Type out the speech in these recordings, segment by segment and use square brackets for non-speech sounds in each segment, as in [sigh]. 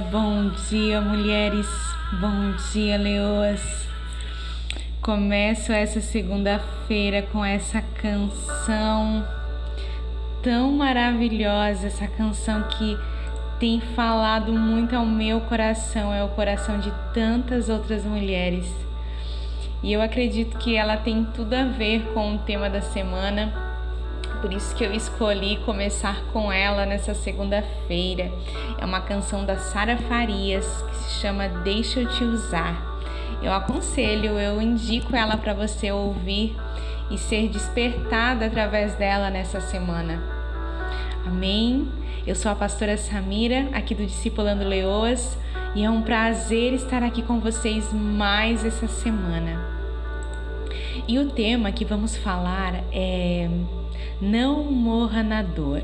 bom dia, mulheres, bom dia, leoas. Começo essa segunda-feira com essa canção tão maravilhosa, essa canção que tem falado muito ao meu coração, é o coração de tantas outras mulheres. E eu acredito que ela tem tudo a ver com o tema da semana por isso que eu escolhi começar com ela nessa segunda-feira. É uma canção da Sara Farias que se chama Deixa eu te usar. Eu aconselho, eu indico ela para você ouvir e ser despertada através dela nessa semana. Amém? Eu sou a pastora Samira, aqui do Discipulando Leoas, e é um prazer estar aqui com vocês mais essa semana. E o tema que vamos falar é não morra na dor.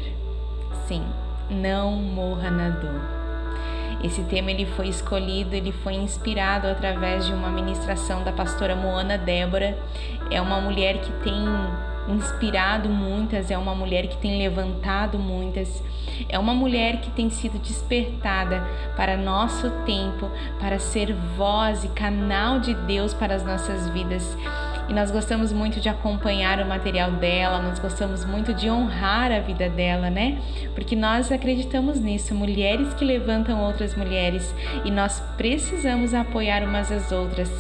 Sim, não morra na dor. Esse tema ele foi escolhido, ele foi inspirado através de uma ministração da pastora Moana Débora. É uma mulher que tem inspirado muitas, é uma mulher que tem levantado muitas, é uma mulher que tem sido despertada para nosso tempo, para ser voz e canal de Deus para as nossas vidas e nós gostamos muito de acompanhar o material dela, nós gostamos muito de honrar a vida dela, né? Porque nós acreditamos nisso, mulheres que levantam outras mulheres e nós precisamos apoiar umas às outras.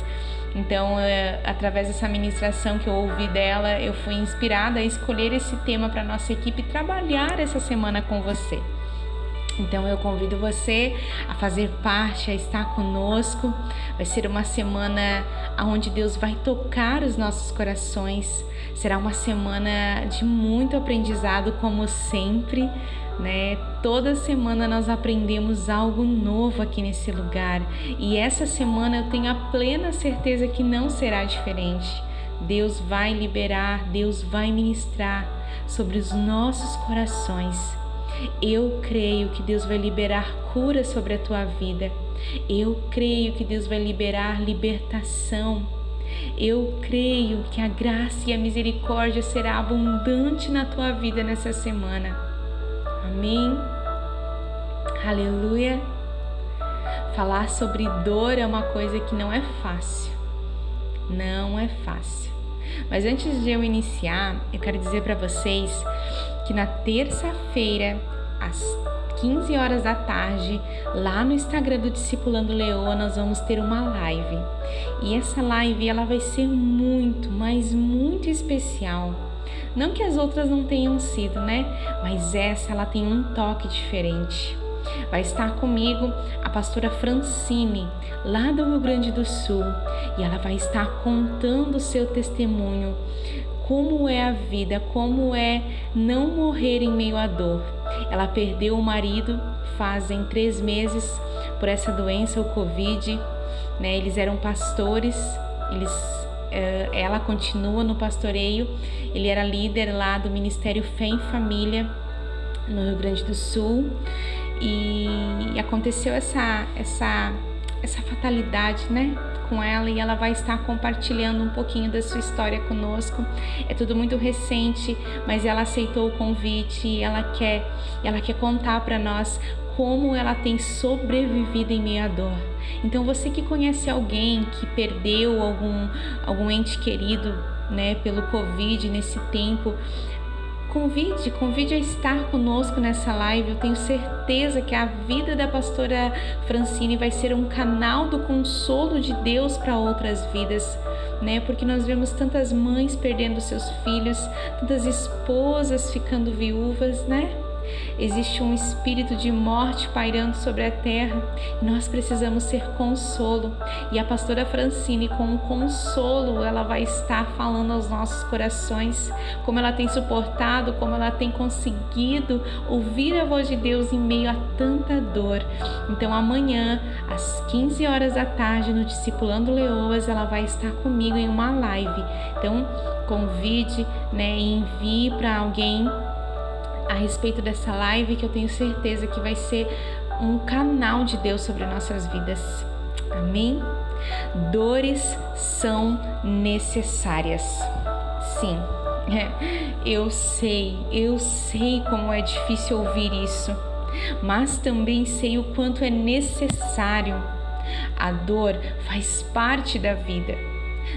Então, é, através dessa ministração que eu ouvi dela, eu fui inspirada a escolher esse tema para nossa equipe trabalhar essa semana com você. Então eu convido você a fazer parte, a estar conosco. Vai ser uma semana onde Deus vai tocar os nossos corações. Será uma semana de muito aprendizado, como sempre, né? Toda semana nós aprendemos algo novo aqui nesse lugar e essa semana eu tenho a plena certeza que não será diferente. Deus vai liberar, Deus vai ministrar sobre os nossos corações eu creio que Deus vai liberar cura sobre a tua vida. Eu creio que Deus vai liberar libertação. Eu creio que a graça e a misericórdia será abundante na tua vida nessa semana. Amém. Aleluia. Falar sobre dor é uma coisa que não é fácil. Não é fácil. Mas antes de eu iniciar, eu quero dizer para vocês que na terça-feira, às 15 horas da tarde, lá no Instagram do Discipulando Leoa, nós vamos ter uma live. E essa live ela vai ser muito, mas muito especial. Não que as outras não tenham sido, né? Mas essa ela tem um toque diferente. Vai estar comigo a pastora Francine, lá do Rio Grande do Sul, e ela vai estar contando o seu testemunho como é a vida, como é não morrer em meio à dor. Ela perdeu o marido fazem três meses por essa doença, o Covid. Né? Eles eram pastores, eles, eh, ela continua no pastoreio. Ele era líder lá do Ministério Fé em Família no Rio Grande do Sul e aconteceu essa essa essa fatalidade, né? Com ela e ela vai estar compartilhando um pouquinho da sua história conosco. É tudo muito recente, mas ela aceitou o convite e ela quer, ela quer contar para nós como ela tem sobrevivido em meio à dor. Então você que conhece alguém que perdeu algum algum ente querido, né, pelo Covid nesse tempo, Convide, convide a estar conosco nessa live. Eu tenho certeza que a vida da pastora Francine vai ser um canal do consolo de Deus para outras vidas, né? Porque nós vemos tantas mães perdendo seus filhos, tantas esposas ficando viúvas, né? Existe um espírito de morte pairando sobre a terra e nós precisamos ser consolo. E a pastora Francine, com um consolo, ela vai estar falando aos nossos corações como ela tem suportado, como ela tem conseguido ouvir a voz de Deus em meio a tanta dor. Então, amanhã, às 15 horas da tarde, no Discipulando Leoas, ela vai estar comigo em uma live. Então, convide, né, envie para alguém a respeito dessa live que eu tenho certeza que vai ser um canal de Deus sobre nossas vidas. Amém? Dores são necessárias. Sim, [laughs] eu sei, eu sei como é difícil ouvir isso, mas também sei o quanto é necessário. A dor faz parte da vida.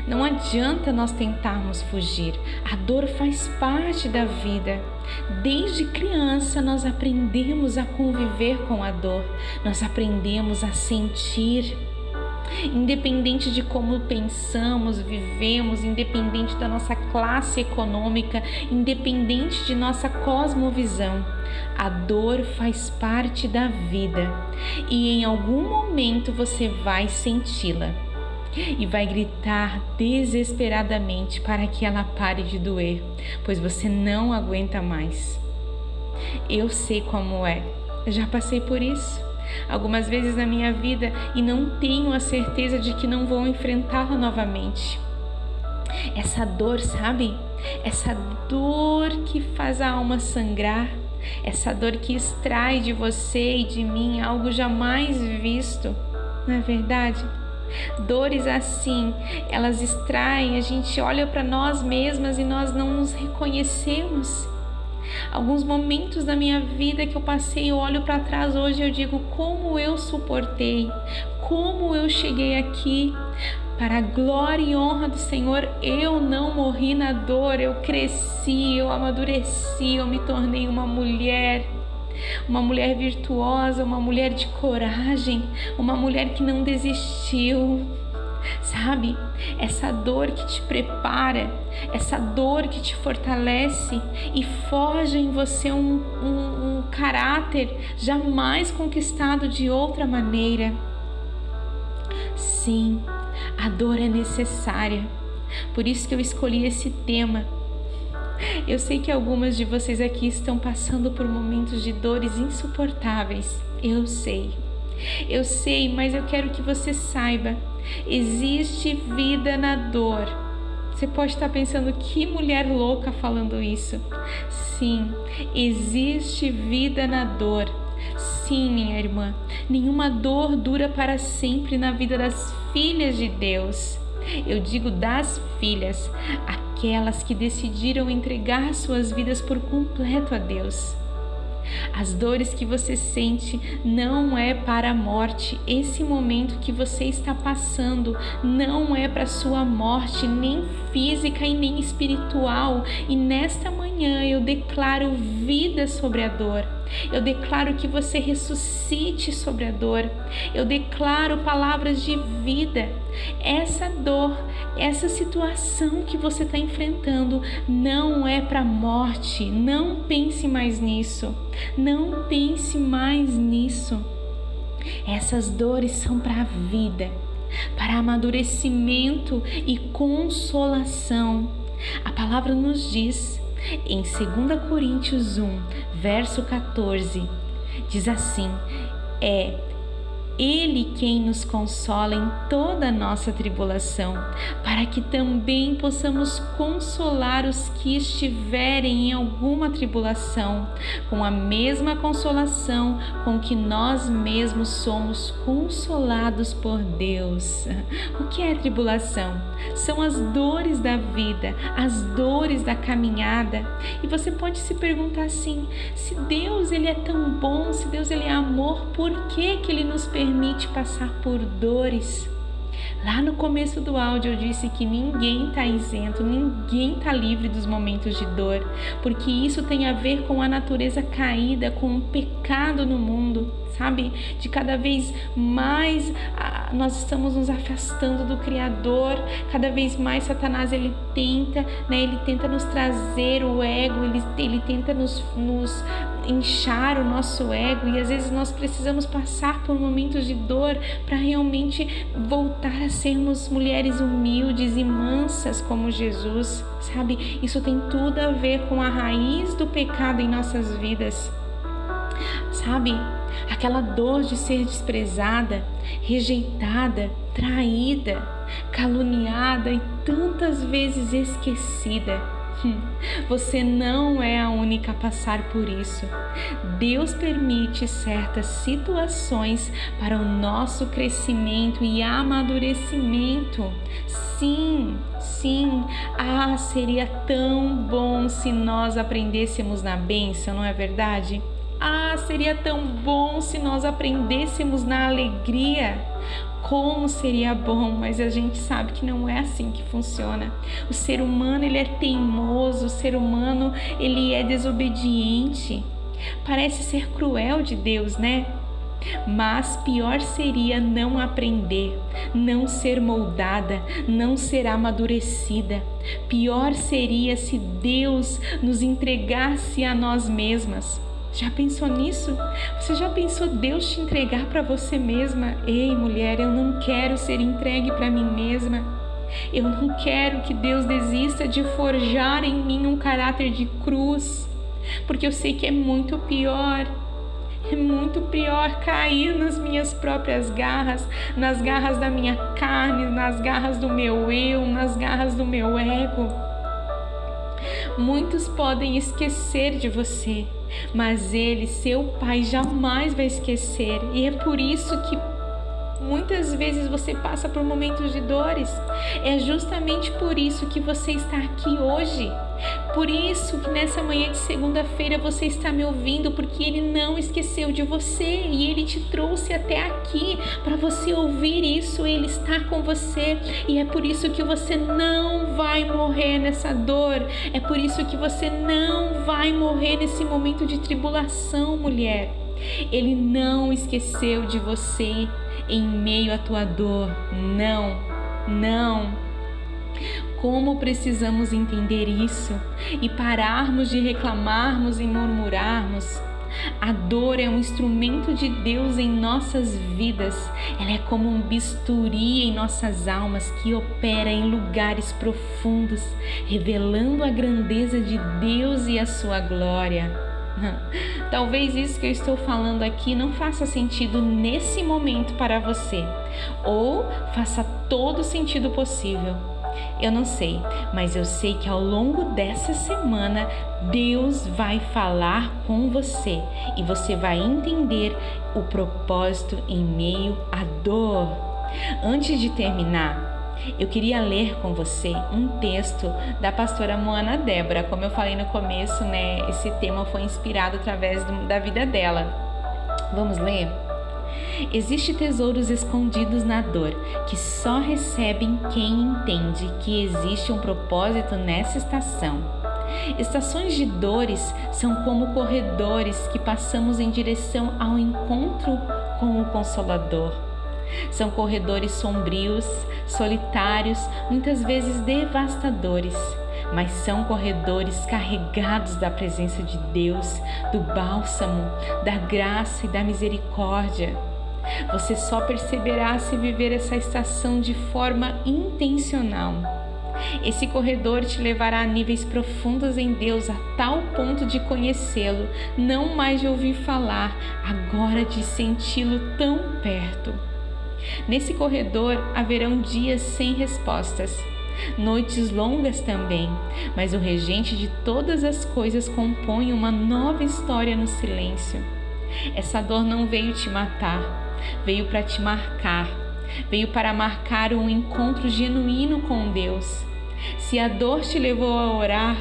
Não adianta nós tentarmos fugir, a dor faz parte da vida. Desde criança nós aprendemos a conviver com a dor, nós aprendemos a sentir. Independente de como pensamos, vivemos, independente da nossa classe econômica, independente de nossa cosmovisão, a dor faz parte da vida. E em algum momento você vai senti-la e vai gritar desesperadamente para que ela pare de doer, pois você não aguenta mais. Eu sei como é, já passei por isso algumas vezes na minha vida e não tenho a certeza de que não vou enfrentá-la novamente. Essa dor, sabe? Essa dor que faz a alma sangrar, essa dor que extrai de você e de mim algo jamais visto, não é verdade? Dores assim, elas extraem, a gente olha para nós mesmas e nós não nos reconhecemos. Alguns momentos da minha vida que eu passei, eu olho para trás hoje eu digo como eu suportei, como eu cheguei aqui. Para a glória e honra do Senhor, eu não morri na dor, eu cresci, eu amadureci, eu me tornei uma mulher uma mulher virtuosa, uma mulher de coragem, uma mulher que não desistiu. Sabe? Essa dor que te prepara, essa dor que te fortalece e forja em você um, um, um caráter jamais conquistado de outra maneira. Sim, a dor é necessária. Por isso que eu escolhi esse tema eu sei que algumas de vocês aqui estão passando por momentos de dores insuportáveis. Eu sei. Eu sei, mas eu quero que você saiba: existe vida na dor. Você pode estar pensando que mulher louca falando isso. Sim, existe vida na dor. Sim, minha irmã, nenhuma dor dura para sempre na vida das filhas de Deus. Eu digo das filhas, aquelas que decidiram entregar suas vidas por completo a Deus. As dores que você sente não é para a morte. Esse momento que você está passando não é para sua morte, nem física e nem espiritual. E nesta manhã eu declaro vida sobre a dor. Eu declaro que você ressuscite sobre a dor. Eu declaro palavras de vida. Essa dor, essa situação que você está enfrentando não é para morte. Não pense mais nisso. Não pense mais nisso. Essas dores são para a vida, para amadurecimento e consolação. A palavra nos diz em 2 Coríntios 1, verso 14, diz assim: É ele quem nos consola em toda a nossa tribulação, para que também possamos consolar os que estiverem em alguma tribulação, com a mesma consolação com que nós mesmos somos consolados por Deus. [laughs] O que é tribulação? São as dores da vida, as dores da caminhada. E você pode se perguntar assim: se Deus ele é tão bom, se Deus ele é amor, por que que ele nos permite passar por dores. Lá no começo do áudio eu disse que ninguém está isento, ninguém está livre dos momentos de dor, porque isso tem a ver com a natureza caída, com o pecado no mundo, sabe? De cada vez mais nós estamos nos afastando do Criador, cada vez mais Satanás ele tenta, né? Ele tenta nos trazer o ego, ele, ele tenta nos, nos inchar o nosso ego e às vezes nós precisamos passar por momentos de dor para realmente voltar a sermos mulheres humildes e mansas como Jesus, sabe? Isso tem tudo a ver com a raiz do pecado em nossas vidas. Sabe? Aquela dor de ser desprezada, rejeitada, traída, caluniada e tantas vezes esquecida Você não é a única a passar por isso. Deus permite certas situações para o nosso crescimento e amadurecimento. Sim, sim. Ah, seria tão bom se nós aprendêssemos na bênção, não é verdade? Ah, seria tão bom se nós aprendêssemos na alegria. Como seria bom, mas a gente sabe que não é assim que funciona. O ser humano, ele é teimoso, o ser humano, ele é desobediente. Parece ser cruel de Deus, né? Mas pior seria não aprender, não ser moldada, não ser amadurecida. Pior seria se Deus nos entregasse a nós mesmas. Já pensou nisso? Você já pensou Deus te entregar para você mesma? Ei, mulher, eu não quero ser entregue para mim mesma. Eu não quero que Deus desista de forjar em mim um caráter de cruz, porque eu sei que é muito pior é muito pior cair nas minhas próprias garras, nas garras da minha carne, nas garras do meu eu, nas garras do meu ego. Muitos podem esquecer de você, mas ele, seu pai, jamais vai esquecer, e é por isso que Muitas vezes você passa por momentos de dores. É justamente por isso que você está aqui hoje. Por isso que nessa manhã de segunda-feira você está me ouvindo, porque ele não esqueceu de você e ele te trouxe até aqui para você ouvir isso. Ele está com você e é por isso que você não vai morrer nessa dor. É por isso que você não vai morrer nesse momento de tribulação, mulher. Ele não esqueceu de você em meio à tua dor. Não, não. Como precisamos entender isso e pararmos de reclamarmos e murmurarmos? A dor é um instrumento de Deus em nossas vidas. Ela é como um bisturi em nossas almas que opera em lugares profundos, revelando a grandeza de Deus e a sua glória. [laughs] Talvez isso que eu estou falando aqui não faça sentido nesse momento para você, ou faça todo sentido possível. Eu não sei, mas eu sei que ao longo dessa semana Deus vai falar com você e você vai entender o propósito em meio à dor. Antes de terminar, eu queria ler com você um texto da pastora Moana Débora. Como eu falei no começo, né, esse tema foi inspirado através da vida dela. Vamos ler? Existem tesouros escondidos na dor que só recebem quem entende que existe um propósito nessa estação. Estações de dores são como corredores que passamos em direção ao encontro com o Consolador. São corredores sombrios, solitários, muitas vezes devastadores, mas são corredores carregados da presença de Deus, do bálsamo, da graça e da misericórdia. Você só perceberá se viver essa estação de forma intencional. Esse corredor te levará a níveis profundos em Deus a tal ponto de conhecê-lo, não mais de ouvir falar, agora de senti-lo tão perto. Nesse corredor haverão dias sem respostas, noites longas também, mas o regente de todas as coisas compõe uma nova história no silêncio. Essa dor não veio te matar, veio para te marcar, veio para marcar um encontro genuíno com Deus. Se a dor te levou a orar,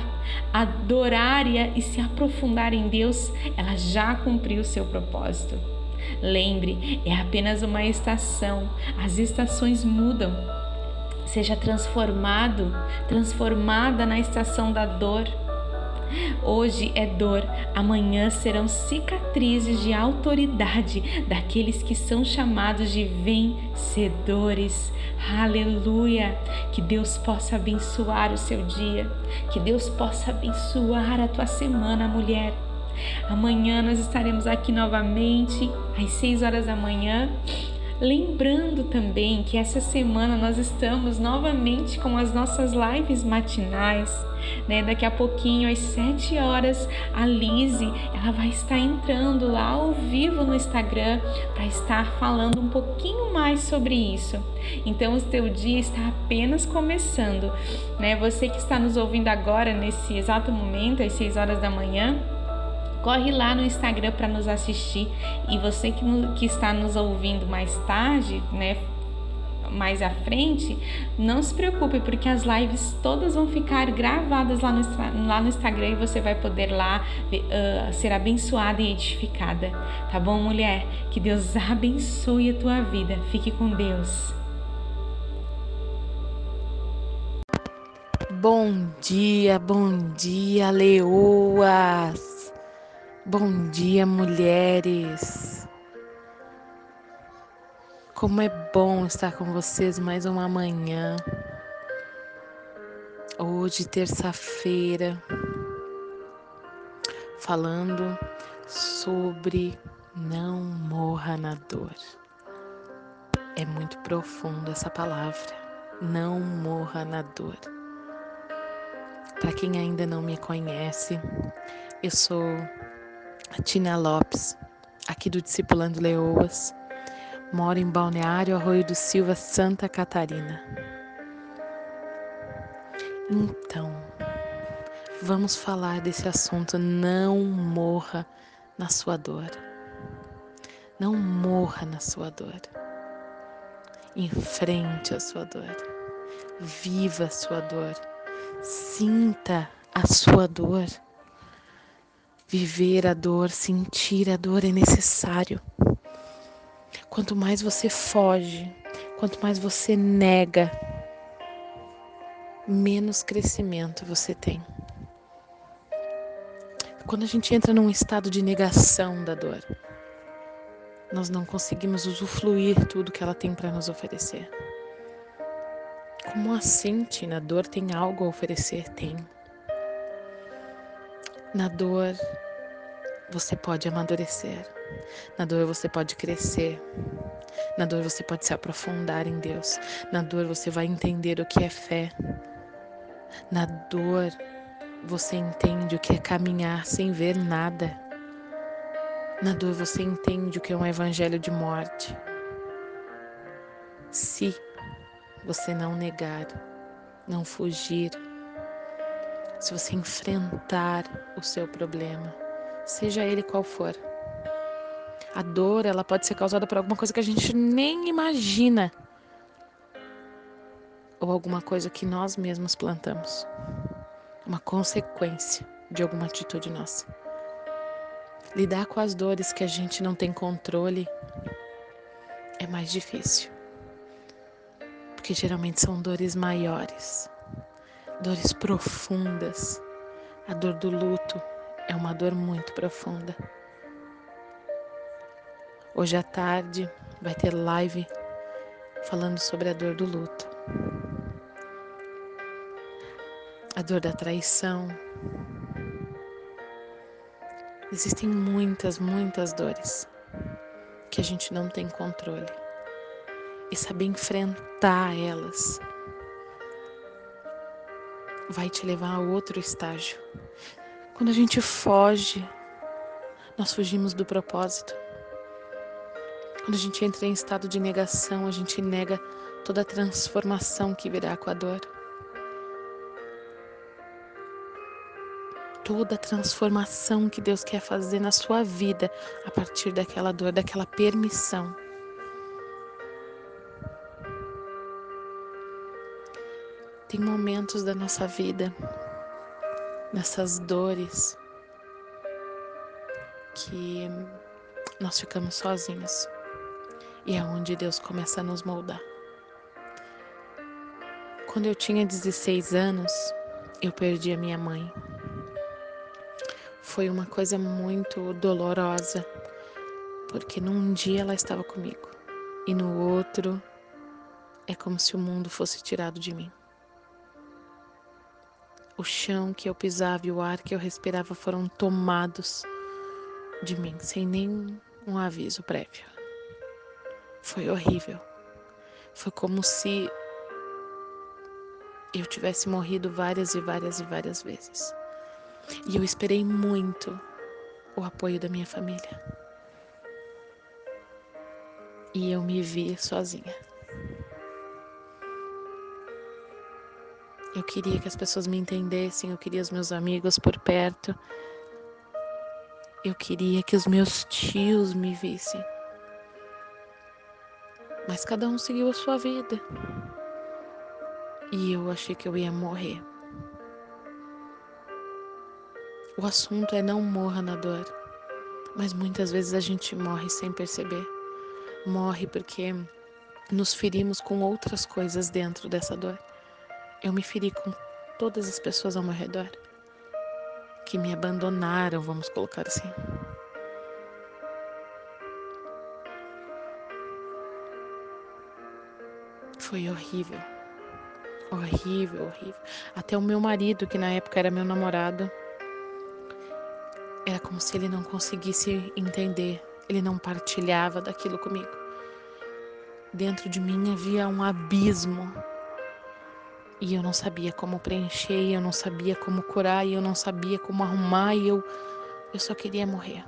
adorar e se aprofundar em Deus, ela já cumpriu seu propósito. Lembre, é apenas uma estação, as estações mudam. Seja transformado, transformada na estação da dor. Hoje é dor, amanhã serão cicatrizes de autoridade daqueles que são chamados de vencedores. Aleluia! Que Deus possa abençoar o seu dia, que Deus possa abençoar a tua semana, mulher. Amanhã nós estaremos aqui novamente às 6 horas da manhã. Lembrando também que essa semana nós estamos novamente com as nossas lives matinais, né? Daqui a pouquinho, às 7 horas, a Lise, ela vai estar entrando lá ao vivo no Instagram para estar falando um pouquinho mais sobre isso. Então, o teu dia está apenas começando, né? Você que está nos ouvindo agora, nesse exato momento, às 6 horas da manhã, corre lá no Instagram para nos assistir. E você que, que está nos ouvindo mais tarde, né? Mais à frente, não se preocupe, porque as lives todas vão ficar gravadas lá no, lá no Instagram e você vai poder lá uh, ser abençoada e edificada. Tá bom, mulher? Que Deus abençoe a tua vida. Fique com Deus. Bom dia, bom dia, leoas. Bom dia, mulheres. Como é bom estar com vocês mais uma manhã. Hoje, terça-feira, falando sobre não morra na dor. É muito profundo essa palavra. Não morra na dor. Para quem ainda não me conhece, eu sou a Tina Lopes, aqui do Discipulando Leoas Moro em Balneário Arroio do Silva, Santa Catarina. Então, vamos falar desse assunto. Não morra na sua dor. Não morra na sua dor. Enfrente a sua dor. Viva a sua dor. Sinta a sua dor. Viver a dor, sentir a dor é necessário. Quanto mais você foge, quanto mais você nega, menos crescimento você tem. Quando a gente entra num estado de negação da dor, nós não conseguimos usufruir tudo que ela tem para nos oferecer. Como assim, Tina? A dor tem algo a oferecer? Tem. Na dor, você pode amadurecer. Na dor você pode crescer. Na dor você pode se aprofundar em Deus. Na dor você vai entender o que é fé. Na dor você entende o que é caminhar sem ver nada. Na dor você entende o que é um evangelho de morte. Se você não negar, não fugir, se você enfrentar o seu problema, seja ele qual for. A dor, ela pode ser causada por alguma coisa que a gente nem imagina ou alguma coisa que nós mesmos plantamos. Uma consequência de alguma atitude nossa. Lidar com as dores que a gente não tem controle é mais difícil. Porque geralmente são dores maiores, dores profundas. A dor do luto é uma dor muito profunda. Hoje à tarde vai ter live falando sobre a dor do luto, a dor da traição. Existem muitas, muitas dores que a gente não tem controle e saber enfrentar elas vai te levar a outro estágio. Quando a gente foge, nós fugimos do propósito. Quando a gente entra em estado de negação, a gente nega toda a transformação que virá com a dor. Toda a transformação que Deus quer fazer na sua vida a partir daquela dor, daquela permissão. Tem momentos da nossa vida, nessas dores, que nós ficamos sozinhos. E é onde Deus começa a nos moldar. Quando eu tinha 16 anos, eu perdi a minha mãe. Foi uma coisa muito dolorosa, porque num dia ela estava comigo e no outro é como se o mundo fosse tirado de mim. O chão que eu pisava e o ar que eu respirava foram tomados de mim sem nenhum aviso prévio. Foi horrível. Foi como se eu tivesse morrido várias e várias e várias vezes. E eu esperei muito o apoio da minha família. E eu me vi sozinha. Queria que as pessoas me entendessem, eu queria os meus amigos por perto. Eu queria que os meus tios me vissem. Mas cada um seguiu a sua vida. E eu achei que eu ia morrer. O assunto é não morra na dor. Mas muitas vezes a gente morre sem perceber. Morre porque nos ferimos com outras coisas dentro dessa dor. Eu me feri com todas as pessoas ao meu redor que me abandonaram, vamos colocar assim. Foi horrível. Horrível, horrível. Até o meu marido, que na época era meu namorado, era como se ele não conseguisse entender, ele não partilhava daquilo comigo. Dentro de mim havia um abismo e eu não sabia como preencher, eu não sabia como curar, e eu não sabia como arrumar, e eu, eu só queria morrer.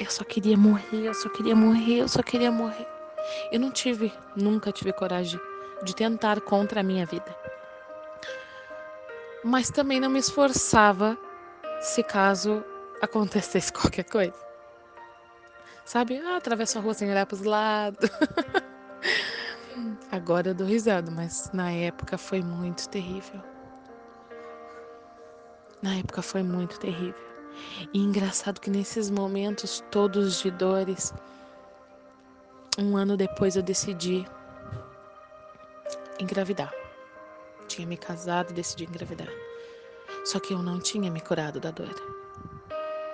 Eu só queria morrer, eu só queria morrer, eu só queria morrer. Eu não tive, nunca tive coragem de tentar contra a minha vida mas também não me esforçava se caso acontecesse [laughs] qualquer coisa. Sabe? Ah, atravesso a rua sem olhar para os lados. [laughs] Agora eu dou risada, mas na época foi muito terrível. Na época foi muito terrível. E engraçado que nesses momentos todos de dores, um ano depois eu decidi engravidar. Tinha me casado e decidi engravidar. Só que eu não tinha me curado da dor.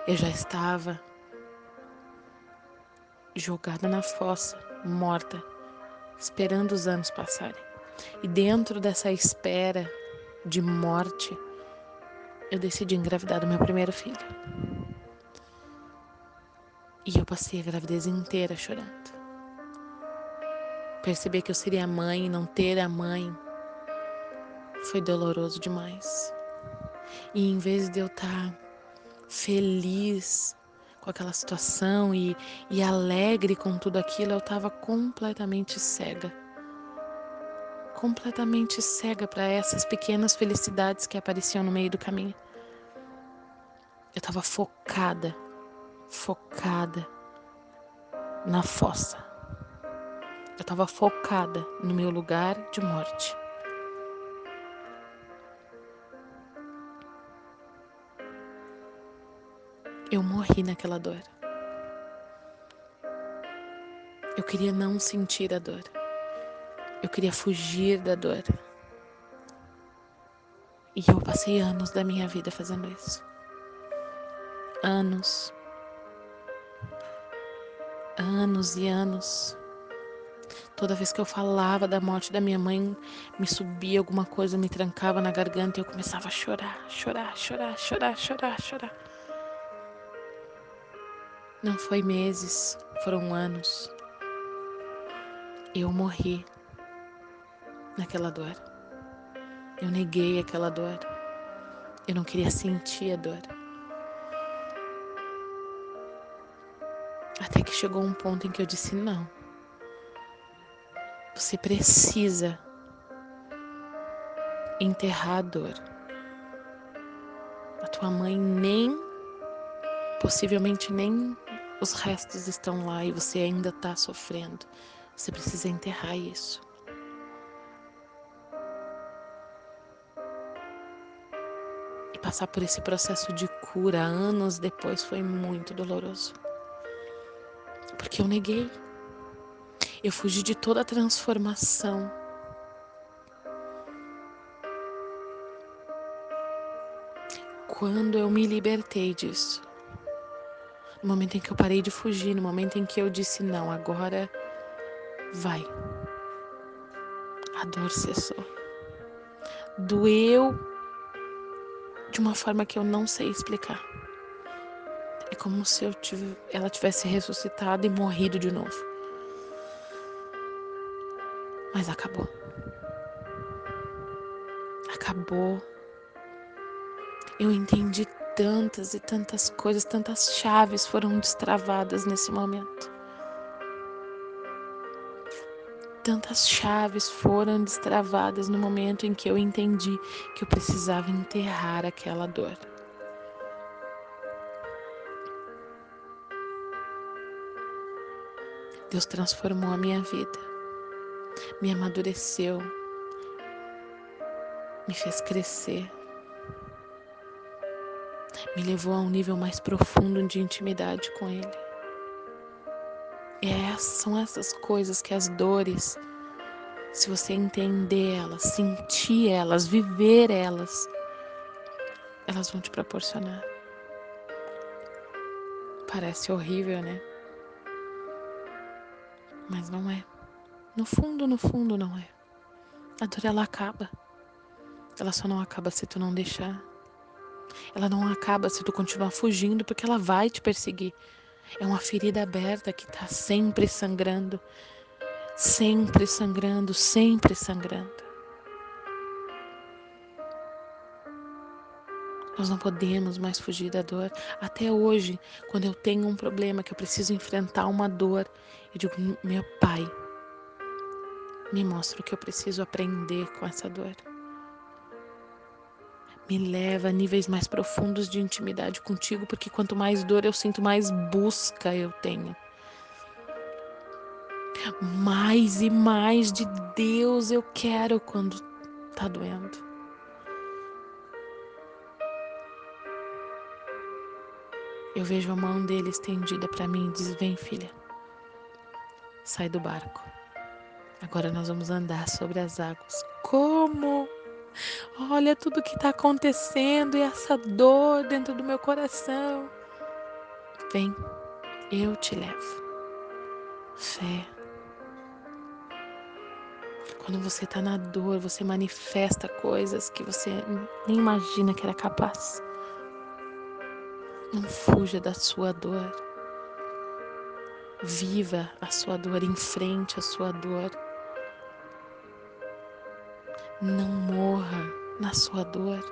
Eu já estava jogada na fossa, morta, esperando os anos passarem. E dentro dessa espera de morte, eu decidi engravidar do meu primeiro filho. E eu passei a gravidez inteira chorando. Perceber que eu seria mãe e não ter a mãe foi doloroso demais. E em vez de eu estar feliz com aquela situação e, e alegre com tudo aquilo, eu estava completamente cega. Completamente cega para essas pequenas felicidades que apareciam no meio do caminho. Eu estava focada, focada na fossa. Eu estava focada no meu lugar de morte. Eu morri naquela dor. Eu queria não sentir a dor. Eu queria fugir da dor. E eu passei anos da minha vida fazendo isso. Anos. Anos e anos. Toda vez que eu falava da morte da minha mãe, me subia alguma coisa, me trancava na garganta e eu começava a chorar, chorar, chorar, chorar, chorar, chorar. Não foi meses, foram anos. Eu morri naquela dor. Eu neguei aquela dor. Eu não queria sentir a dor. Até que chegou um ponto em que eu disse: não. Você precisa enterrar a dor. A tua mãe nem, possivelmente nem os restos estão lá e você ainda está sofrendo. Você precisa enterrar isso. E passar por esse processo de cura anos depois foi muito doloroso. Porque eu neguei. Eu fugi de toda a transformação. Quando eu me libertei disso, no momento em que eu parei de fugir, no momento em que eu disse não, agora vai. A dor cessou. Doeu de uma forma que eu não sei explicar. É como se eu tive, ela tivesse ressuscitado e morrido de novo. Mas acabou. Acabou. Eu entendi tantas e tantas coisas, tantas chaves foram destravadas nesse momento. Tantas chaves foram destravadas no momento em que eu entendi que eu precisava enterrar aquela dor. Deus transformou a minha vida, me amadureceu, me fez crescer, me levou a um nível mais profundo de intimidade com Ele. E é, são essas coisas que as dores, se você entender elas, sentir elas, viver elas, elas vão te proporcionar. Parece horrível, né? Mas não é. No fundo, no fundo, não é. A dor ela acaba. Ela só não acaba se tu não deixar. Ela não acaba se tu continuar fugindo, porque ela vai te perseguir. É uma ferida aberta que está sempre sangrando, sempre sangrando, sempre sangrando. Nós não podemos mais fugir da dor. Até hoje, quando eu tenho um problema que eu preciso enfrentar uma dor, eu digo: meu Pai, me mostra o que eu preciso aprender com essa dor. Me leva a níveis mais profundos de intimidade contigo, porque quanto mais dor eu sinto, mais busca eu tenho. Mais e mais de Deus eu quero quando tá doendo. Eu vejo a mão dele estendida para mim e diz: Vem, filha, sai do barco. Agora nós vamos andar sobre as águas. Como? Olha tudo que está acontecendo e essa dor dentro do meu coração. Vem, eu te levo. Fé. Quando você está na dor, você manifesta coisas que você nem imagina que era capaz. Não fuja da sua dor. Viva a sua dor, enfrente a sua dor. Não morra na sua dor.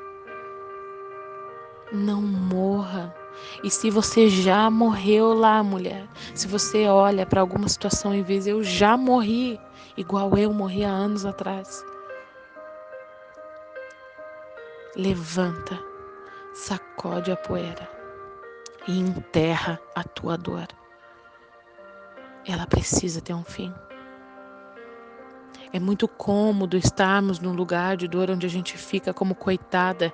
Não morra. E se você já morreu lá, mulher, se você olha para alguma situação e vê, eu já morri, igual eu morri há anos atrás. Levanta, sacode a poeira e enterra a tua dor. Ela precisa ter um fim. É muito cômodo estarmos num lugar de dor onde a gente fica como coitada.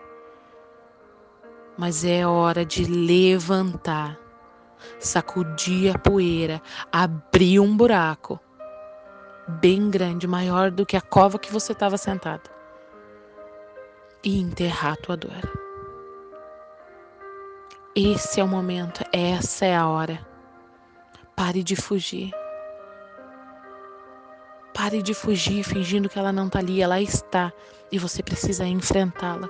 Mas é hora de levantar, sacudir a poeira, abrir um buraco bem grande, maior do que a cova que você estava sentada, e enterrar tua dor. Esse é o momento, essa é a hora. Pare de fugir. Pare de fugir fingindo que ela não está ali, ela está e você precisa enfrentá-la.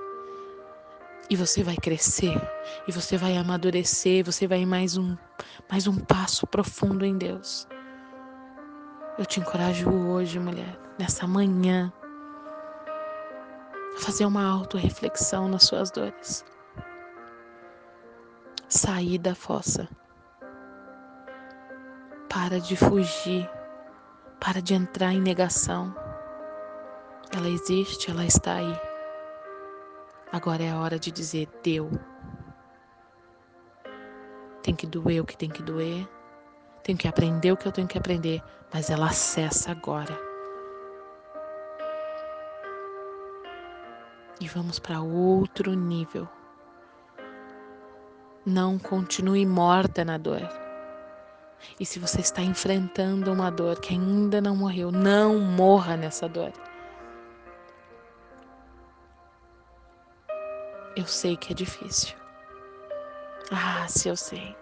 E você vai crescer, e você vai amadurecer, você vai mais um mais um passo profundo em Deus. Eu te encorajo hoje, mulher, nessa manhã, a fazer uma auto-reflexão nas suas dores sair da fossa. Para de fugir, para de entrar em negação. Ela existe, ela está aí. Agora é a hora de dizer: deu. Tem que doer o que tem que doer, tenho que aprender o que eu tenho que aprender, mas ela cessa agora. E vamos para outro nível. Não continue morta na dor. E se você está enfrentando uma dor que ainda não morreu, não morra nessa dor. Eu sei que é difícil. Ah, se eu sei.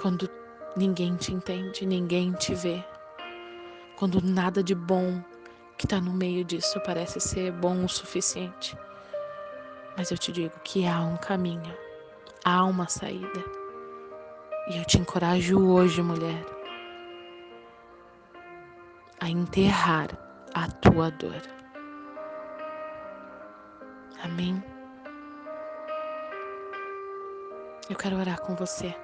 Quando ninguém te entende, ninguém te vê. Quando nada de bom que está no meio disso parece ser bom o suficiente. Mas eu te digo que há um caminho, há uma saída. E eu te encorajo hoje, mulher, a enterrar a tua dor. Amém? Eu quero orar com você.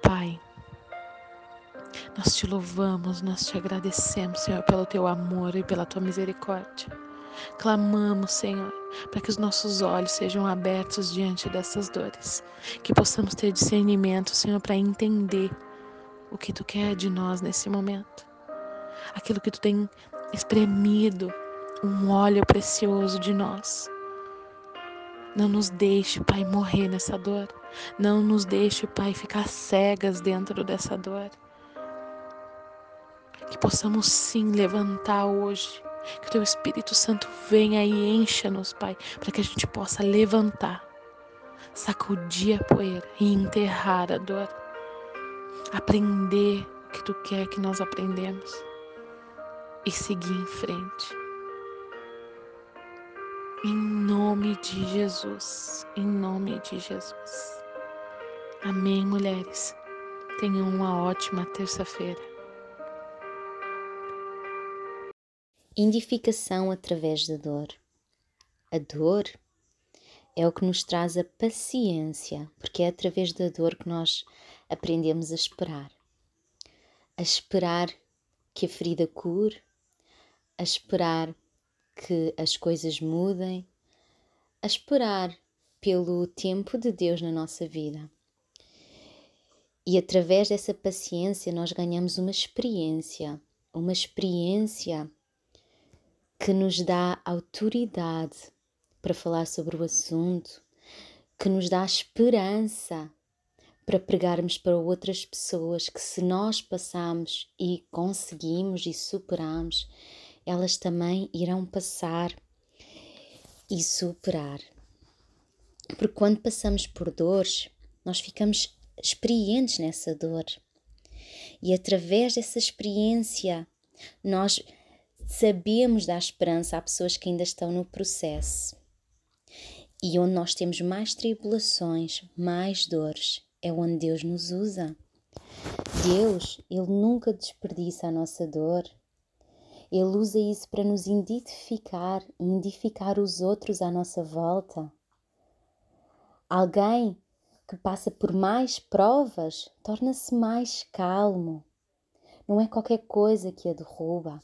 Pai, nós te louvamos, nós te agradecemos, Senhor, pelo teu amor e pela tua misericórdia. Clamamos, Senhor, para que os nossos olhos sejam abertos diante dessas dores, que possamos ter discernimento, Senhor, para entender o que tu quer de nós nesse momento, aquilo que tu tem espremido, um óleo precioso de nós. Não nos deixe, Pai, morrer nessa dor. Não nos deixe, Pai, ficar cegas dentro dessa dor. Que possamos sim levantar hoje. Que o Teu Espírito Santo venha e encha-nos, Pai, para que a gente possa levantar, sacudir a poeira e enterrar a dor. Aprender o que Tu quer que nós aprendemos e seguir em frente. Em nome de Jesus, em nome de Jesus. Amém, mulheres. Tenham uma ótima terça-feira. Indificação através da dor. A dor é o que nos traz a paciência, porque é através da dor que nós aprendemos a esperar. A esperar que a ferida cure, a esperar que as coisas mudem, a esperar pelo tempo de Deus na nossa vida. E através dessa paciência nós ganhamos uma experiência, uma experiência que nos dá autoridade para falar sobre o assunto, que nos dá esperança para pregarmos para outras pessoas que se nós passamos e conseguimos e superamos, elas também irão passar e superar. Porque quando passamos por dores, nós ficamos experientes nessa dor. E através dessa experiência, nós sabemos dar esperança a pessoas que ainda estão no processo. E onde nós temos mais tribulações, mais dores, é onde Deus nos usa. Deus, Ele nunca desperdiça a nossa dor, ele usa isso para nos identificar e identificar os outros à nossa volta. Alguém que passa por mais provas torna-se mais calmo. Não é qualquer coisa que a derruba.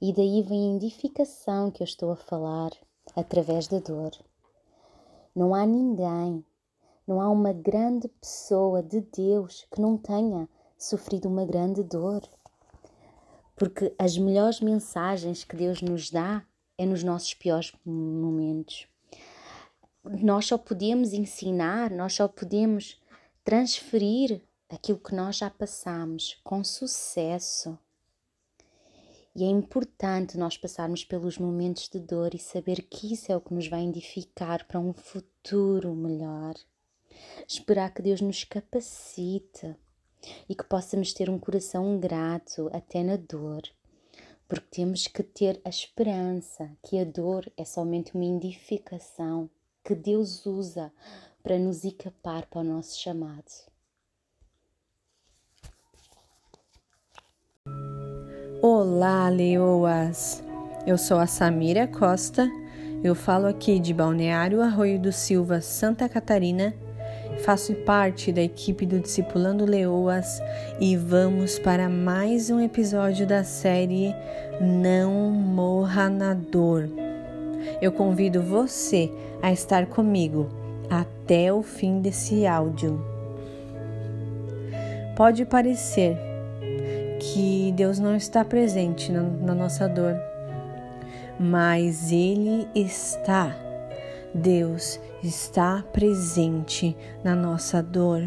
E daí vem a identificação que eu estou a falar através da dor. Não há ninguém, não há uma grande pessoa de Deus que não tenha sofrido uma grande dor. Porque as melhores mensagens que Deus nos dá é nos nossos piores momentos. Nós só podemos ensinar, nós só podemos transferir aquilo que nós já passamos com sucesso. E é importante nós passarmos pelos momentos de dor e saber que isso é o que nos vai edificar para um futuro melhor. Esperar que Deus nos capacite e que possamos ter um coração grato até na dor, porque temos que ter a esperança que a dor é somente uma indicação que Deus usa para nos equipar para o nosso chamado. Olá, leoas! Eu sou a Samira Costa, eu falo aqui de Balneário Arroio do Silva, Santa Catarina Faço parte da equipe do Discipulando Leoas e vamos para mais um episódio da série Não Morra na Dor. Eu convido você a estar comigo até o fim desse áudio. Pode parecer que Deus não está presente na, na nossa dor, mas Ele está. Deus está presente na nossa dor.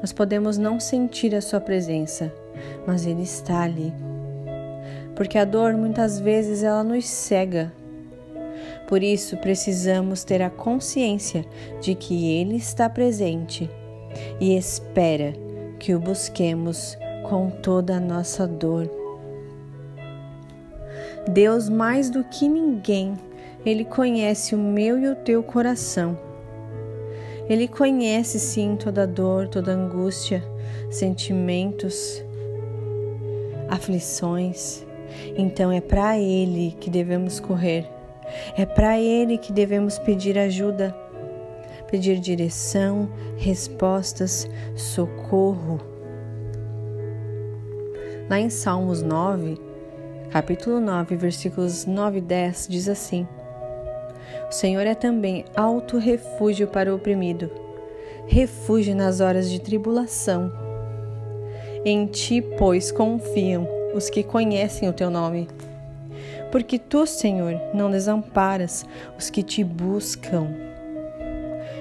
Nós podemos não sentir a Sua presença, mas Ele está ali. Porque a dor muitas vezes ela nos cega. Por isso precisamos ter a consciência de que Ele está presente e espera que o busquemos com toda a nossa dor. Deus, mais do que ninguém, ele conhece o meu e o teu coração. Ele conhece sim toda dor, toda angústia, sentimentos, aflições. Então é para Ele que devemos correr. É para Ele que devemos pedir ajuda, pedir direção, respostas, socorro. Lá em Salmos 9, capítulo 9, versículos 9 e 10, diz assim: O Senhor é também alto refúgio para o oprimido, refúgio nas horas de tribulação. Em ti, pois, confiam os que conhecem o teu nome. Porque tu, Senhor, não desamparas os que te buscam.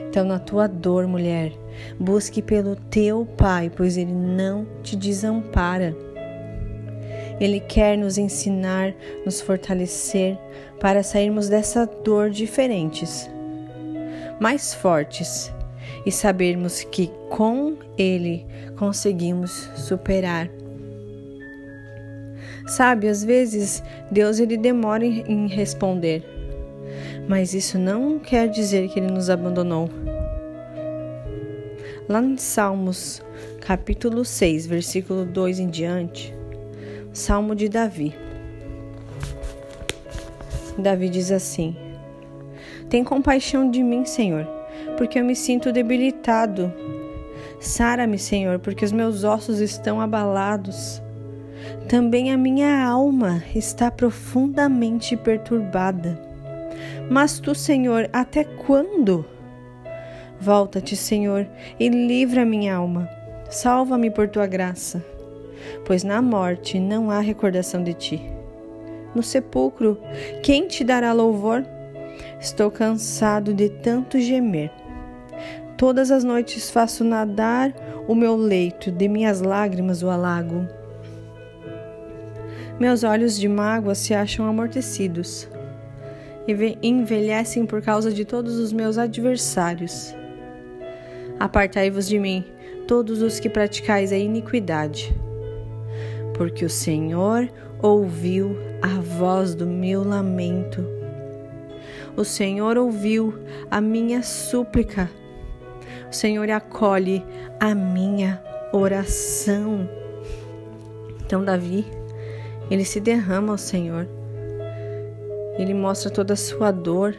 Então, na tua dor, mulher, busque pelo teu Pai, pois ele não te desampara. Ele quer nos ensinar, nos fortalecer para sairmos dessa dor diferentes, mais fortes e sabermos que com Ele conseguimos superar. Sabe, às vezes Deus ele demora em responder, mas isso não quer dizer que ele nos abandonou. Lá em Salmos, capítulo 6, versículo 2 em diante, Salmo de Davi. Davi diz assim: Tem compaixão de mim, Senhor, porque eu me sinto debilitado. Sara-me, Senhor, porque os meus ossos estão abalados. Também a minha alma está profundamente perturbada. Mas tu, Senhor, até quando? Volta-te, Senhor, e livra minha alma. Salva-me por tua graça, pois na morte não há recordação de ti. No sepulcro, quem te dará louvor? Estou cansado de tanto gemer. Todas as noites faço nadar o meu leito, de minhas lágrimas o alago. Meus olhos de mágoa se acham amortecidos e envelhecem por causa de todos os meus adversários. Apartai-vos de mim, todos os que praticais a iniquidade, porque o Senhor ouviu a voz do meu lamento. O Senhor ouviu a minha súplica. O Senhor acolhe a minha oração. Então, Davi ele se derrama ao Senhor. Ele mostra toda a sua dor.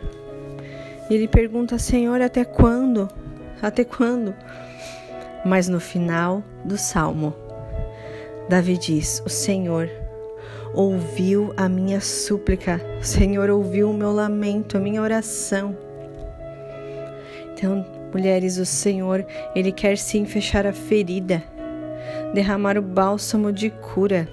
Ele pergunta: Senhor, até quando? Até quando? Mas no final do salmo, Davi diz: O Senhor ouviu a minha súplica, o Senhor ouviu o meu lamento, a minha oração. Então, mulheres, o Senhor, Ele quer sim fechar a ferida, derramar o bálsamo de cura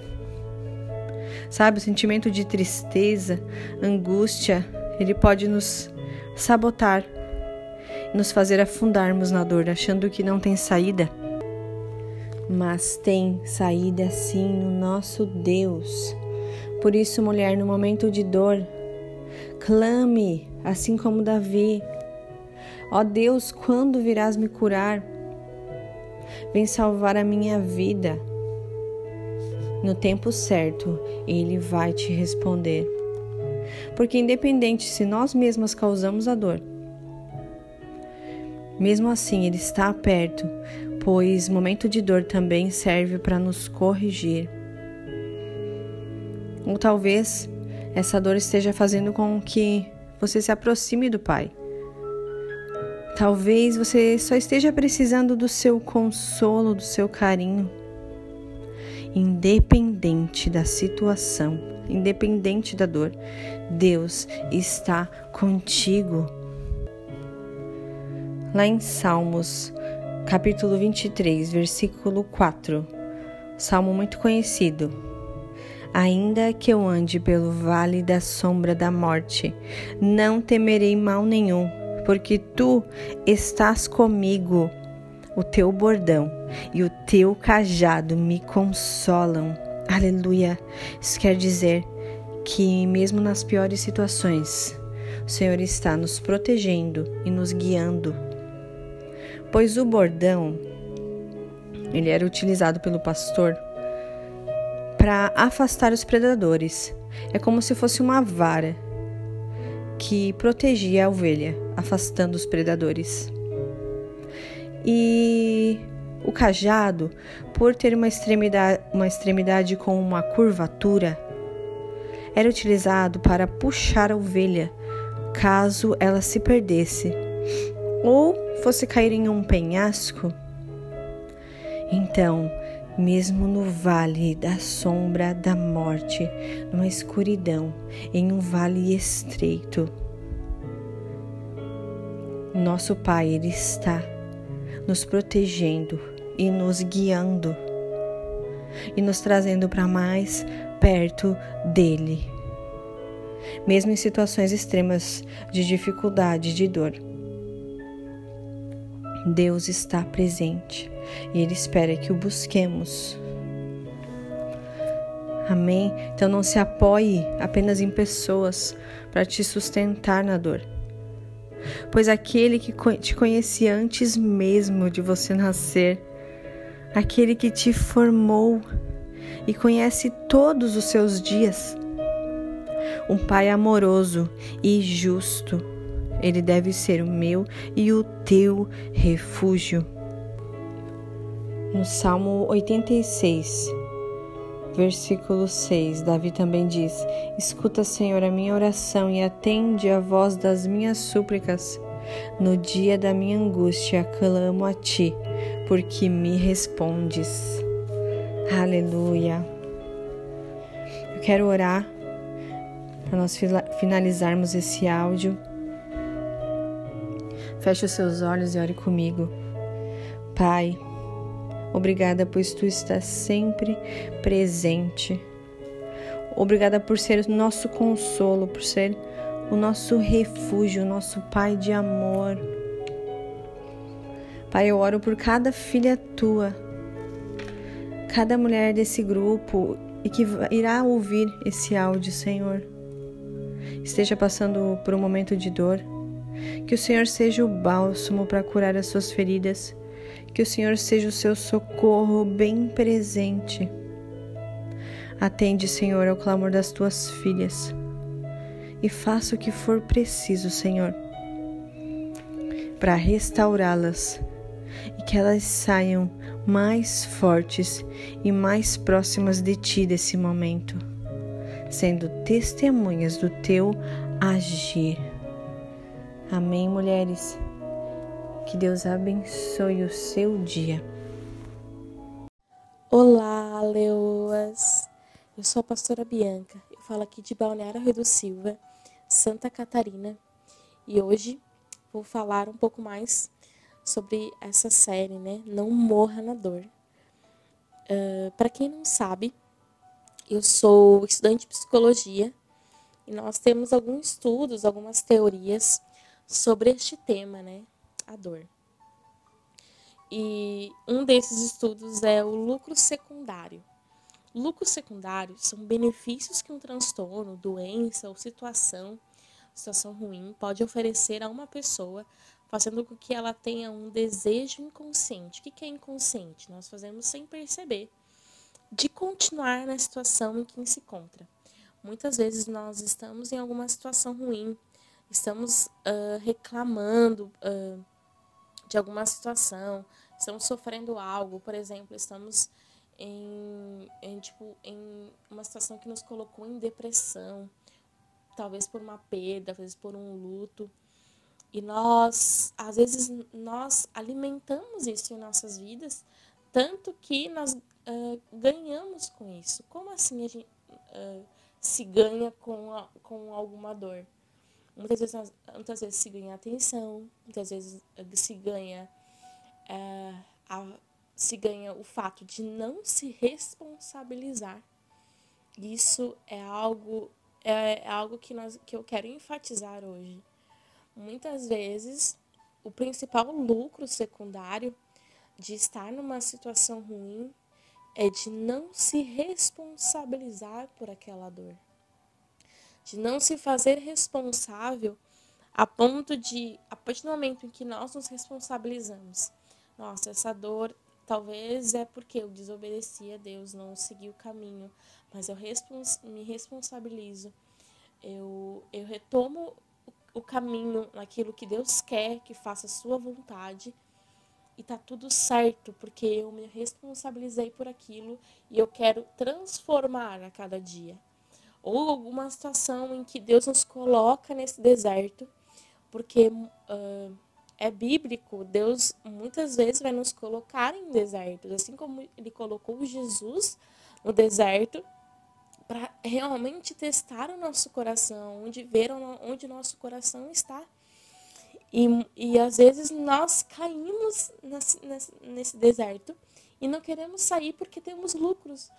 Sabe, o sentimento de tristeza, angústia, ele pode nos sabotar, nos fazer afundarmos na dor, achando que não tem saída. Mas tem saída sim no nosso Deus. Por isso, mulher, no momento de dor, clame, assim como Davi. Ó oh Deus, quando virás me curar? Vem salvar a minha vida. No tempo certo, ele vai te responder. Porque, independente se nós mesmas causamos a dor, mesmo assim ele está perto, pois momento de dor também serve para nos corrigir. Ou talvez essa dor esteja fazendo com que você se aproxime do Pai. Talvez você só esteja precisando do seu consolo, do seu carinho independente da situação, independente da dor, Deus está contigo. Lá em Salmos, capítulo 23, versículo 4, salmo muito conhecido. Ainda que eu ande pelo vale da sombra da morte, não temerei mal nenhum, porque tu estás comigo o teu bordão e o teu cajado me consolam. Aleluia. Isso quer dizer que, mesmo nas piores situações, o Senhor está nos protegendo e nos guiando. Pois o bordão, ele era utilizado pelo pastor para afastar os predadores. É como se fosse uma vara que protegia a ovelha, afastando os predadores. E o cajado, por ter uma extremidade, uma extremidade com uma curvatura, era utilizado para puxar a ovelha caso ela se perdesse ou fosse cair em um penhasco. Então, mesmo no vale da sombra da morte, numa escuridão, em um vale estreito, nosso Pai, Ele está nos protegendo e nos guiando e nos trazendo para mais perto dele. Mesmo em situações extremas de dificuldade, de dor. Deus está presente e Ele espera que o busquemos. Amém? Então não se apoie apenas em pessoas para te sustentar na dor. Pois aquele que te conhecia antes mesmo de você nascer, aquele que te formou e conhece todos os seus dias, um Pai amoroso e justo, ele deve ser o meu e o teu refúgio. No Salmo 86, versículo 6, Davi também diz: Escuta, Senhor, a minha oração e atende a voz das minhas súplicas. No dia da minha angústia, clamo a ti, porque me respondes. Aleluia. Eu quero orar para nós finalizarmos esse áudio. Feche os seus olhos e ore comigo. Pai, obrigada pois tu estás sempre presente. Obrigada por ser o nosso consolo, por ser o nosso refúgio, o nosso Pai de amor. Pai, eu oro por cada filha tua, cada mulher desse grupo e que irá ouvir esse áudio, Senhor. Esteja passando por um momento de dor, que o Senhor seja o bálsamo para curar as suas feridas, que o Senhor seja o seu socorro bem presente. Atende, Senhor, ao clamor das tuas filhas e faça o que for preciso, Senhor, para restaurá-las e que elas saiam mais fortes e mais próximas de Ti desse momento, sendo testemunhas do Teu agir. Amém, mulheres. Que Deus abençoe o seu dia. Olá, leoas. Eu sou a pastora Bianca. Eu falo aqui de Balneário Rio do Silva, Santa Catarina. E hoje vou falar um pouco mais sobre essa série, né? Não morra na dor. Uh, Para quem não sabe, eu sou estudante de psicologia e nós temos alguns estudos, algumas teorias sobre este tema, né? A dor. E um desses estudos é o lucro secundário. Lucros secundários são benefícios que um transtorno, doença ou situação, situação ruim pode oferecer a uma pessoa, fazendo com que ela tenha um desejo inconsciente. O que é inconsciente? Nós fazemos sem perceber, de continuar na situação em que se encontra. Muitas vezes nós estamos em alguma situação ruim, estamos uh, reclamando uh, de alguma situação, estamos sofrendo algo, por exemplo, estamos em, em, tipo, em uma situação que nos colocou em depressão, talvez por uma perda, vezes por um luto. E nós, às vezes, nós alimentamos isso em nossas vidas, tanto que nós uh, ganhamos com isso. Como assim a gente uh, se ganha com, a, com alguma dor? Muitas vezes, muitas vezes se ganha atenção, muitas vezes se ganha uh, a, se ganha o fato de não se responsabilizar. Isso é algo é, é algo que nós que eu quero enfatizar hoje. Muitas vezes o principal lucro secundário de estar numa situação ruim é de não se responsabilizar por aquela dor. De não se fazer responsável a ponto de, a partir do momento em que nós nos responsabilizamos, nossa, essa dor Talvez é porque eu desobedeci a Deus, não segui o caminho, mas eu respons me responsabilizo. Eu, eu retomo o, o caminho naquilo que Deus quer que faça a sua vontade e tá tudo certo, porque eu me responsabilizei por aquilo e eu quero transformar a cada dia. Ou alguma situação em que Deus nos coloca nesse deserto, porque uh, é bíblico, Deus muitas vezes vai nos colocar em desertos, assim como ele colocou Jesus no deserto para realmente testar o nosso coração, onde ver onde nosso coração está. E, e às vezes nós caímos nesse, nesse, nesse deserto e não queremos sair porque temos lucros.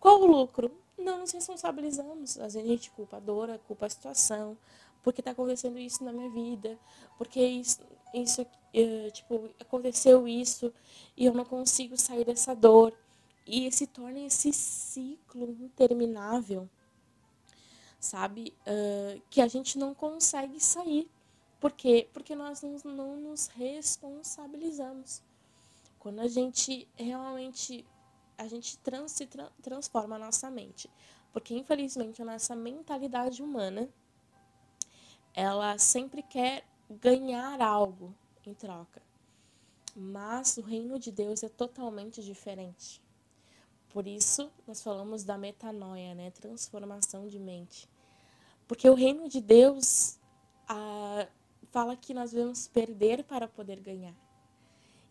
Qual o lucro? Não nos responsabilizamos. Às vezes a gente culpa a dor, culpa a situação, porque está acontecendo isso na minha vida, porque isso, isso uh, tipo, aconteceu isso e eu não consigo sair dessa dor. E se torna esse ciclo interminável, sabe? Uh, que a gente não consegue sair. Por quê? Porque nós não, não nos responsabilizamos. Quando a gente realmente a gente trans, se tra transforma a nossa mente. Porque infelizmente a nossa mentalidade humana ela sempre quer ganhar algo em troca. Mas o reino de Deus é totalmente diferente. Por isso nós falamos da metanoia, né? Transformação de mente. Porque o reino de Deus ah, fala que nós devemos perder para poder ganhar.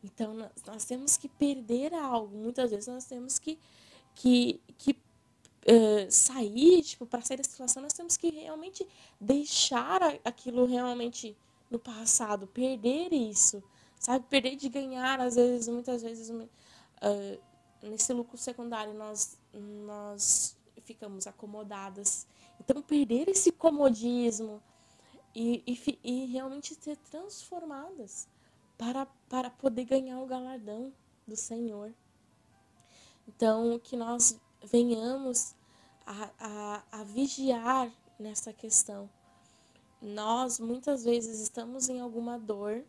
Então nós, nós, temos que perder algo. Muitas vezes nós temos que, que, que uh, sair, tipo, para sair da situação, nós temos que realmente deixar aquilo realmente no passado, perder isso, sabe? Perder de ganhar, às vezes, muitas vezes, uh, nesse lucro secundário, nós, nós ficamos acomodadas. Então, perder esse comodismo e, e, e realmente ser transformadas para, para poder ganhar o galardão do Senhor. Então, que nós venhamos a, a, a vigiar nessa questão. Nós, muitas vezes, estamos em alguma dor,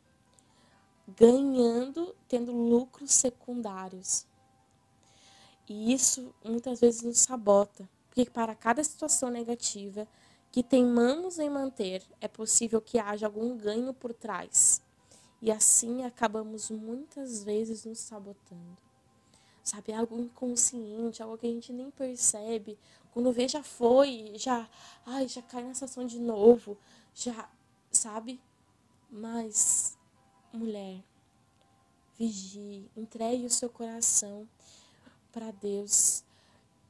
ganhando, tendo lucros secundários. E isso, muitas vezes, nos sabota. Porque para cada situação negativa que teimamos em manter, é possível que haja algum ganho por trás. E assim acabamos muitas vezes nos sabotando. Sabe, algo inconsciente, algo que a gente nem percebe. Quando vê, já foi, já, ai, já cai na estação de novo, já, sabe? Mas, mulher, vigie, entregue o seu coração para Deus.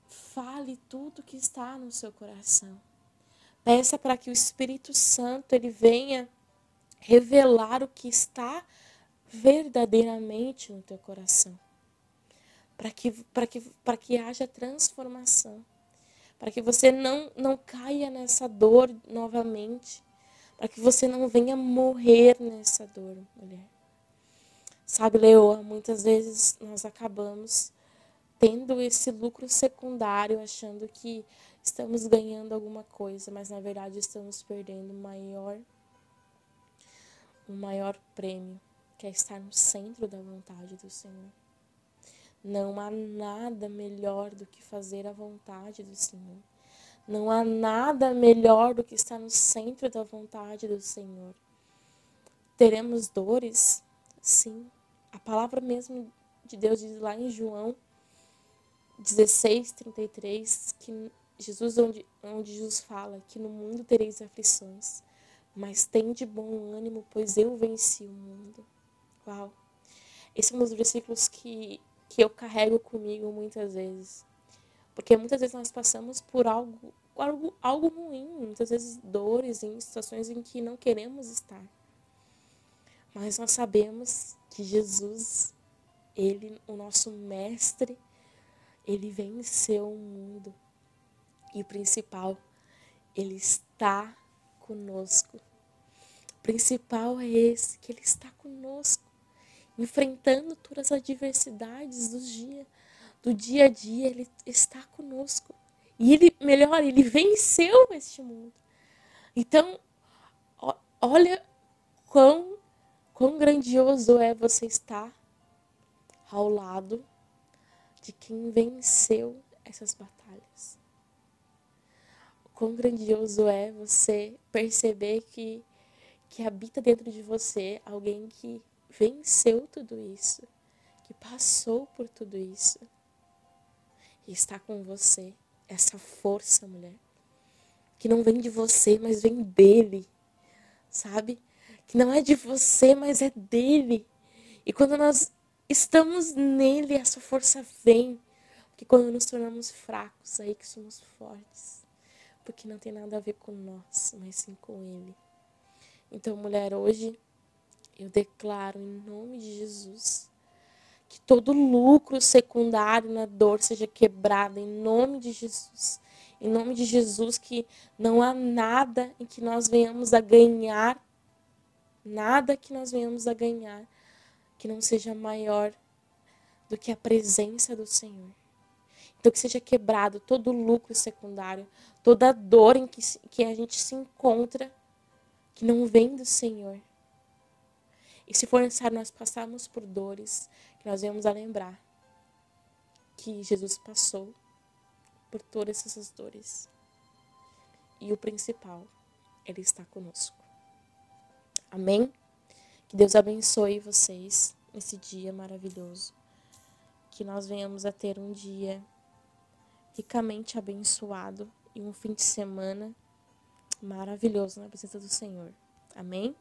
Fale tudo que está no seu coração. Peça para que o Espírito Santo ele venha revelar o que está verdadeiramente no teu coração. Para que, que, que haja transformação. Para que você não, não caia nessa dor novamente. Para que você não venha morrer nessa dor, mulher. Sabe, Leoa, muitas vezes nós acabamos tendo esse lucro secundário, achando que estamos ganhando alguma coisa, mas na verdade estamos perdendo o maior o maior prêmio, que é estar no centro da vontade do Senhor. Não há nada melhor do que fazer a vontade do Senhor. Não há nada melhor do que estar no centro da vontade do Senhor. Teremos dores? Sim. A palavra mesmo de Deus diz lá em João 16, 33, que Jesus, onde, onde Jesus fala que no mundo tereis aflições, mas tem de bom ânimo, pois eu venci o mundo. Uau! Esse é um dos versículos que, que eu carrego comigo muitas vezes. Porque muitas vezes nós passamos por algo, algo, algo ruim, muitas vezes dores em situações em que não queremos estar. Mas nós sabemos que Jesus, ele, o nosso mestre, ele venceu o mundo. E o principal, ele está conosco. O principal é esse, que Ele está conosco, enfrentando todas as adversidades do dia, do dia a dia, Ele está conosco. E Ele, melhor, Ele venceu este mundo. Então, olha quão, quão grandioso é você estar ao lado de quem venceu essas batalhas quão grandioso é você perceber que, que habita dentro de você alguém que venceu tudo isso, que passou por tudo isso e está com você. Essa força, mulher, que não vem de você, mas vem dele, sabe? Que não é de você, mas é dele. E quando nós estamos nele, essa força vem. Porque quando nos tornamos fracos, aí que somos fortes porque não tem nada a ver com nós, mas sim com Ele. Então, mulher, hoje Eu declaro em nome de Jesus que todo lucro secundário na dor seja quebrado em nome de Jesus. Em nome de Jesus, que não há nada em que nós venhamos a ganhar, nada que nós venhamos a ganhar que não seja maior do que a presença do Senhor. Então, que seja quebrado todo lucro secundário, toda dor em que, que a gente se encontra, que não vem do Senhor. E se for necessário nós passarmos por dores, que nós venhamos a lembrar que Jesus passou por todas essas dores. E o principal, Ele está conosco. Amém? Que Deus abençoe vocês nesse dia maravilhoso. Que nós venhamos a ter um dia ricamente abençoado e um fim de semana maravilhoso na presença do Senhor. Amém?